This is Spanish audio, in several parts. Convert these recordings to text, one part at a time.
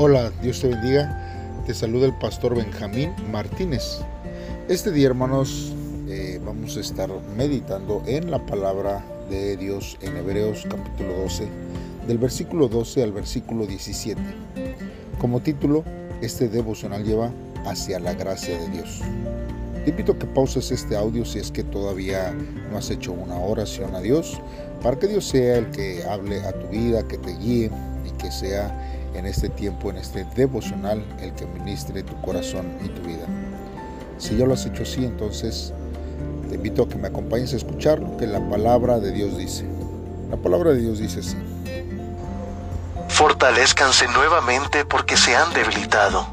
Hola, Dios te bendiga. Te saluda el pastor Benjamín Martínez. Este día, hermanos, eh, vamos a estar meditando en la palabra de Dios en Hebreos capítulo 12, del versículo 12 al versículo 17. Como título, este devocional lleva hacia la gracia de Dios. Te invito a que pauses este audio si es que todavía no has hecho una oración a Dios, para que Dios sea el que hable a tu vida, que te guíe y que sea en este tiempo, en este devocional, el que ministre tu corazón y tu vida. Si ya lo has hecho así, entonces te invito a que me acompañes a escuchar lo que la palabra de Dios dice. La palabra de Dios dice así. Fortalezcanse nuevamente porque se han debilitado.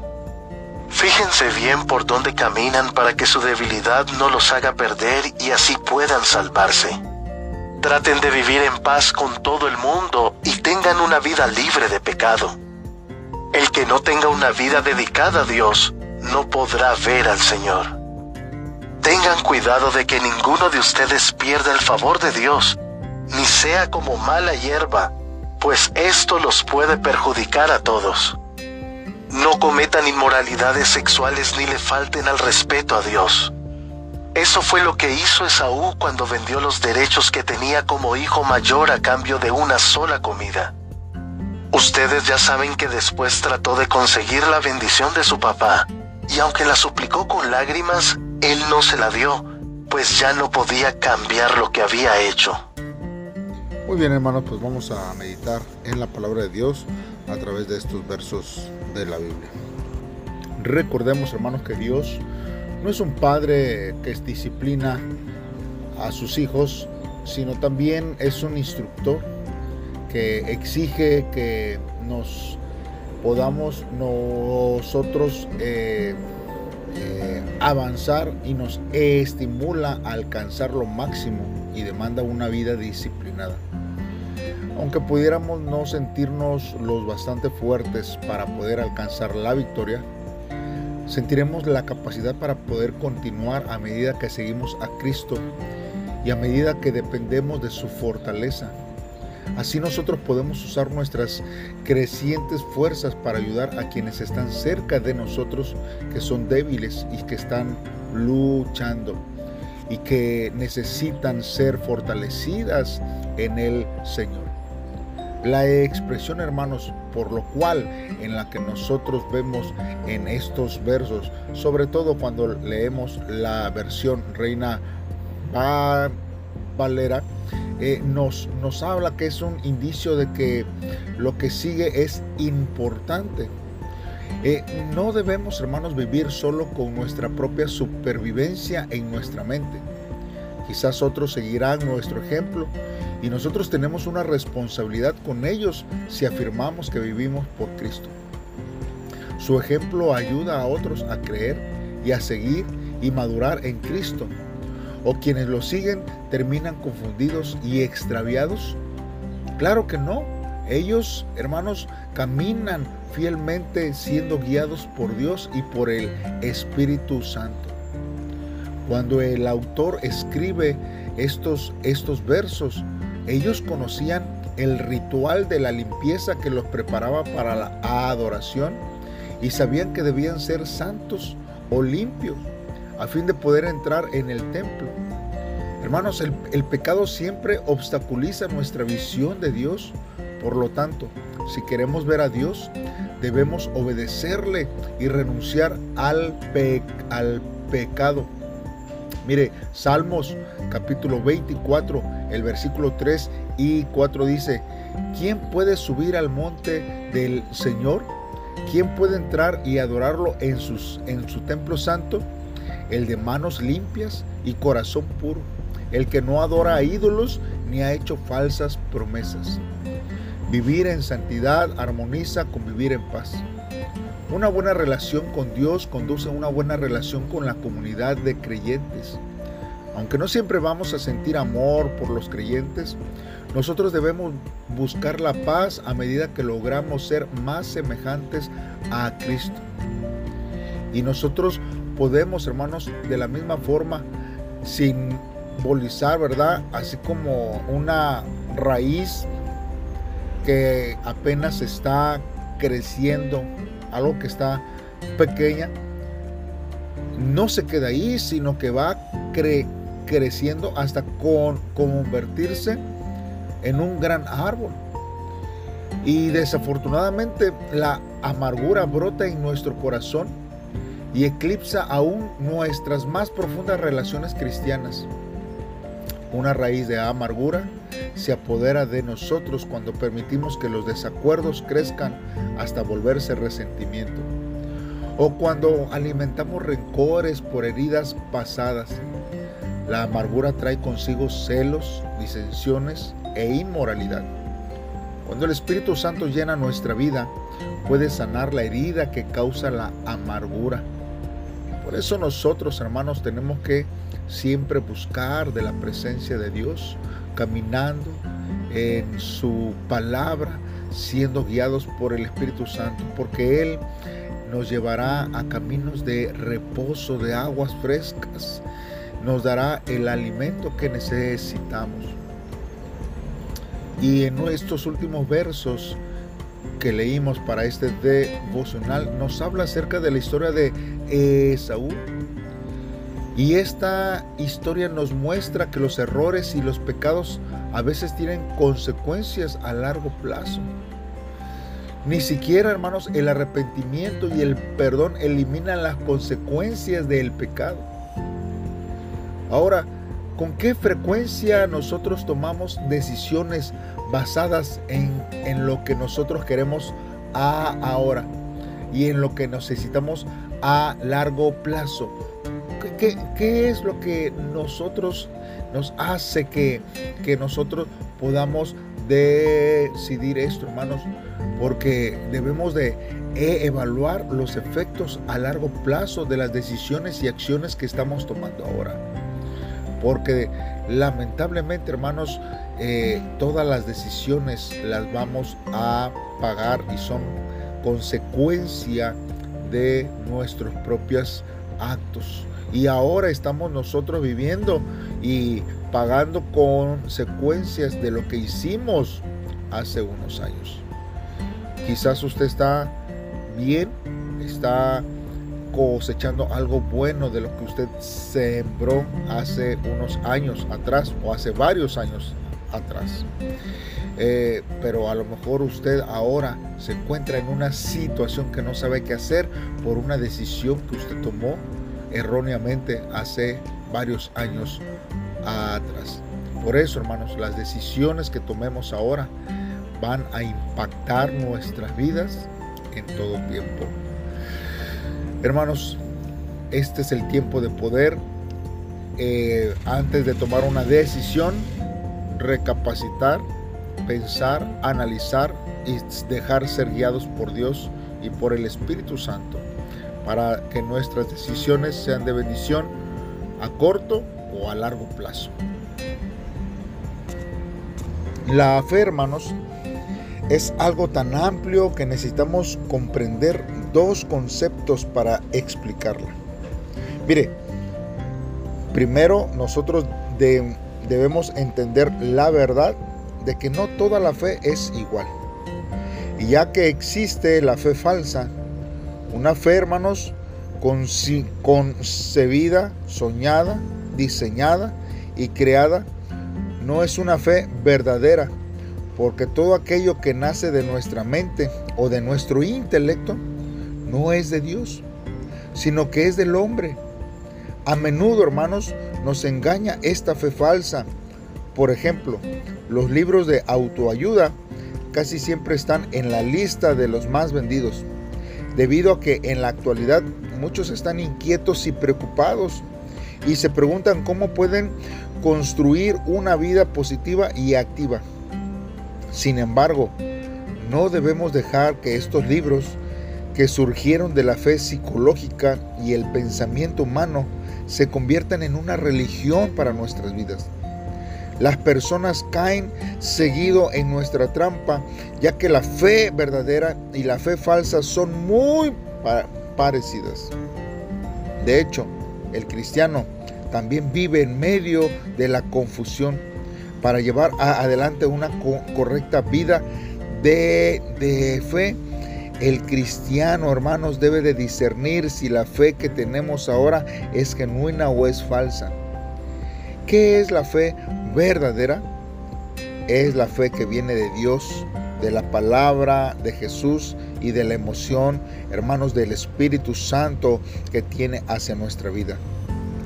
Fíjense bien por dónde caminan para que su debilidad no los haga perder y así puedan salvarse. Traten de vivir en paz con todo el mundo y tengan una vida libre de pecado. El que no tenga una vida dedicada a Dios no podrá ver al Señor. Tengan cuidado de que ninguno de ustedes pierda el favor de Dios, ni sea como mala hierba, pues esto los puede perjudicar a todos. No cometan inmoralidades sexuales ni le falten al respeto a Dios. Eso fue lo que hizo Esaú cuando vendió los derechos que tenía como hijo mayor a cambio de una sola comida. Ustedes ya saben que después trató de conseguir la bendición de su papá, y aunque la suplicó con lágrimas, él no se la dio, pues ya no podía cambiar lo que había hecho. Muy bien hermanos, pues vamos a meditar en la palabra de Dios a través de estos versos de la Biblia. Recordemos hermanos que Dios no es un padre que disciplina a sus hijos, sino también es un instructor que exige que nos podamos nosotros eh, eh, avanzar y nos estimula a alcanzar lo máximo y demanda una vida disciplinada. Aunque pudiéramos no sentirnos los bastante fuertes para poder alcanzar la victoria, sentiremos la capacidad para poder continuar a medida que seguimos a Cristo y a medida que dependemos de su fortaleza Así nosotros podemos usar nuestras crecientes fuerzas para ayudar a quienes están cerca de nosotros, que son débiles y que están luchando y que necesitan ser fortalecidas en el Señor. La expresión, hermanos, por lo cual en la que nosotros vemos en estos versos, sobre todo cuando leemos la versión Reina Valera, eh, nos, nos habla que es un indicio de que lo que sigue es importante. Eh, no debemos, hermanos, vivir solo con nuestra propia supervivencia en nuestra mente. Quizás otros seguirán nuestro ejemplo y nosotros tenemos una responsabilidad con ellos si afirmamos que vivimos por Cristo. Su ejemplo ayuda a otros a creer y a seguir y madurar en Cristo ¿O quienes lo siguen terminan confundidos y extraviados? Claro que no. Ellos, hermanos, caminan fielmente siendo guiados por Dios y por el Espíritu Santo. Cuando el autor escribe estos, estos versos, ellos conocían el ritual de la limpieza que los preparaba para la adoración y sabían que debían ser santos o limpios a fin de poder entrar en el templo. Hermanos, el, pecado siempre obstaculiza nuestra visión de Dios. Por lo tanto, si queremos ver a Dios, debemos obedecerle y renunciar al, al pecado. Mire, Salmos capítulo 24, el versículo 3 y 4 dice, ¿quién puede subir al monte del Señor? ¿Quién puede entrar y adorarlo en, sus, en su templo santo? El de manos limpias y corazón puro, el que no adora a ídolos ni ha hecho falsas promesas. Vivir en santidad armoniza con vivir en paz. Una buena relación con Dios conduce a una buena relación con la comunidad de creyentes. Aunque no siempre vamos a sentir amor por los creyentes, nosotros debemos buscar la paz a medida que logramos ser más semejantes a Cristo. Y nosotros podemos, hermanos, de la misma forma, simbolizar, ¿verdad? Así como una raíz que apenas está creciendo, algo que está pequeña, no se queda ahí, sino que va creciendo hasta con convertirse en un gran árbol. Y desafortunadamente la amargura brota en nuestro corazón y eclipsa aún nuestras más profundas relaciones cristianas. Una raíz de amargura se apodera de nosotros cuando permitimos que los desacuerdos crezcan hasta volverse resentimiento. O cuando alimentamos rencores por heridas pasadas. La amargura trae consigo celos, disensiones e inmoralidad. Cuando el Espíritu Santo llena nuestra vida, puede sanar la herida que causa la amargura por eso nosotros, hermanos, tenemos que siempre buscar de la presencia de Dios, caminando en su palabra, siendo guiados por el Espíritu Santo, porque Él nos llevará a caminos de reposo, de aguas frescas, nos dará el alimento que necesitamos. Y en estos últimos versos que leímos para este devocional nos habla acerca de la historia de Esaú. Y esta historia nos muestra que los errores y los pecados a veces tienen consecuencias a largo plazo. Ni siquiera, hermanos, el arrepentimiento y el perdón eliminan las consecuencias del pecado. Ahora, ¿con qué frecuencia nosotros tomamos decisiones basadas en, en lo que nosotros queremos ahora y en lo que necesitamos a largo plazo. ¿Qué, es lo que nosotros nos hace que, que nosotros podamos decidir esto, hermanos? Porque debemos de evaluar los efectos a largo plazo de las decisiones y acciones que estamos tomando ahora. Porque lamentablemente, hermanos, eh, todas las decisiones las vamos a pagar y son consecuencia de nuestros propios actos. Y ahora estamos nosotros viviendo y pagando consecuencias de lo que hicimos hace unos años. Quizás usted está bien, está cosechando algo bueno de lo que usted sembró hace unos años atrás o hace varios años atrás. Eh, pero a lo mejor usted ahora se encuentra en una situación que no sabe qué hacer por una decisión que usted tomó erróneamente hace varios años atrás. Por eso, hermanos, las decisiones que tomemos ahora van a impactar nuestras vidas en todo tiempo. Hermanos, este es el tiempo de poder, eh, antes de tomar una decisión, recapacitar pensar, analizar y dejar ser guiados por Dios y por el Espíritu Santo para que nuestras decisiones sean de bendición a corto o a largo plazo. La fe, hermanos, es algo tan amplio que necesitamos comprender dos conceptos para explicarla. Mire, primero nosotros debemos entender la verdad de que no toda la fe es igual. Y ya que existe la fe falsa, una fe, hermanos, concebida, soñada, diseñada y creada, no es una fe verdadera, porque todo aquello que nace de nuestra mente o de nuestro intelecto no es de Dios, sino que es del hombre. A menudo, hermanos, nos engaña esta fe falsa por ejemplo, los libros de autoayuda casi siempre están en la lista de los más vendidos, debido a que en la actualidad muchos están inquietos y preocupados y se preguntan cómo pueden construir una vida positiva y activa. Sin embargo, no debemos dejar que estos libros que surgieron de la fe psicológica y el pensamiento humano se conviertan en una religión para nuestras vidas. Las personas caen seguido en nuestra trampa, ya que la fe verdadera y la fe falsa son muy parecidas. De hecho, el cristiano también vive en medio de la confusión para llevar adelante una correcta vida de, de fe. El cristiano, hermanos, debe de discernir si la fe que tenemos ahora es genuina o es falsa. ¿Qué es la fe verdadera? Es la fe que viene de Dios, de la palabra de Jesús y de la emoción, hermanos, del Espíritu Santo que tiene hacia nuestra vida.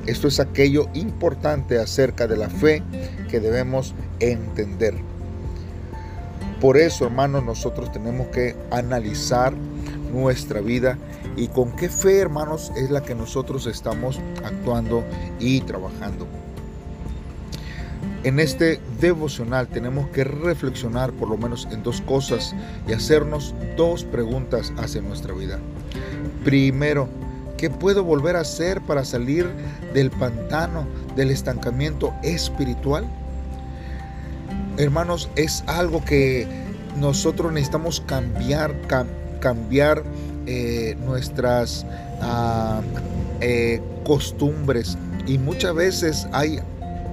Esto es aquello importante acerca de la fe que debemos entender. Por eso, hermanos, nosotros tenemos que analizar nuestra vida y con qué fe, hermanos, es la que nosotros estamos actuando y trabajando. En este devocional tenemos que reflexionar por lo menos en dos cosas y hacernos dos preguntas hacia nuestra vida. Primero, ¿qué puedo volver a hacer para salir del pantano, del estancamiento espiritual? Hermanos, es algo que nosotros necesitamos cambiar, cambiar eh, nuestras ah, eh, costumbres. Y muchas veces hay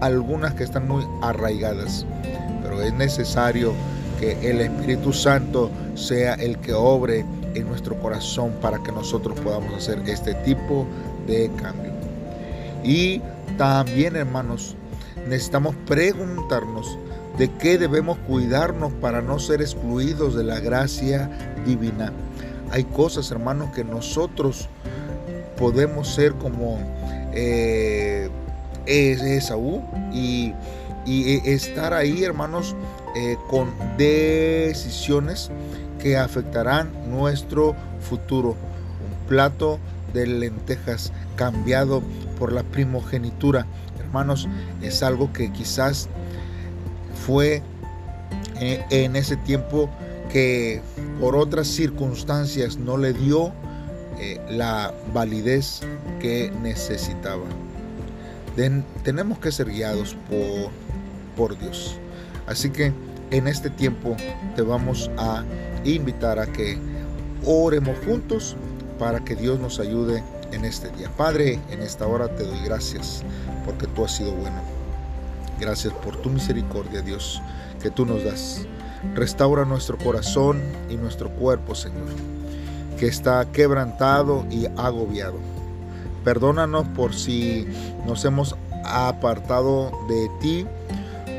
algunas que están muy arraigadas, pero es necesario que el Espíritu Santo sea el que obre en nuestro corazón para que nosotros podamos hacer este tipo de cambio. Y también, hermanos, necesitamos preguntarnos de qué debemos cuidarnos para no ser excluidos de la gracia divina. Hay cosas, hermanos, que nosotros podemos ser como eh, Esaú y, estar ahí, hermanos, eh, con decisiones que afectarán nuestro futuro. Un plato de lentejas cambiado por la primogenitura, hermanos, es algo que quizás fue eh, en ese tiempo que por otras circunstancias no le dio eh, la validez que necesitaba. tenemos que ser guiados por, por Dios. Así que en este tiempo te vamos a invitar a que oremos juntos para que Dios nos ayude en este día. Padre, en esta hora te doy gracias porque tú has sido bueno. Gracias por tu misericordia, Dios, que tú nos das. Restaura nuestro corazón y nuestro cuerpo, Señor, que está quebrantado y agobiado. Perdónanos por si nos hemos apartado de ti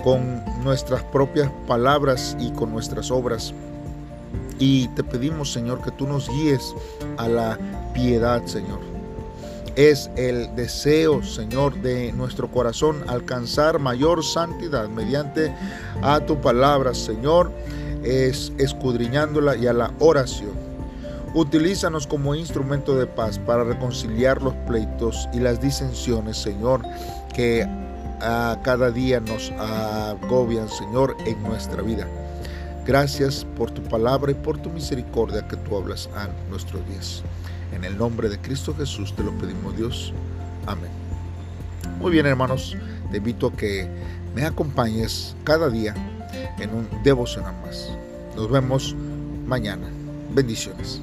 con nuestras propias palabras y con nuestras obras. Y te pedimos, Señor, que tú nos guíes a la piedad, Señor es el deseo, Señor, de nuestro corazón alcanzar mayor santidad mediante a tu palabra, Señor, es escudriñándola y a la oración. Utilízanos como instrumento de paz para reconciliar los pleitos y las disensiones, Señor, que a cada día nos agobian, Señor, en nuestra vida. Gracias por tu palabra y por tu misericordia que tú hablas a nuestros días. En el nombre de Cristo Jesús te lo pedimos Dios. Amén. Muy bien hermanos, te invito a que me acompañes cada día en un devocional más. Nos vemos mañana. Bendiciones.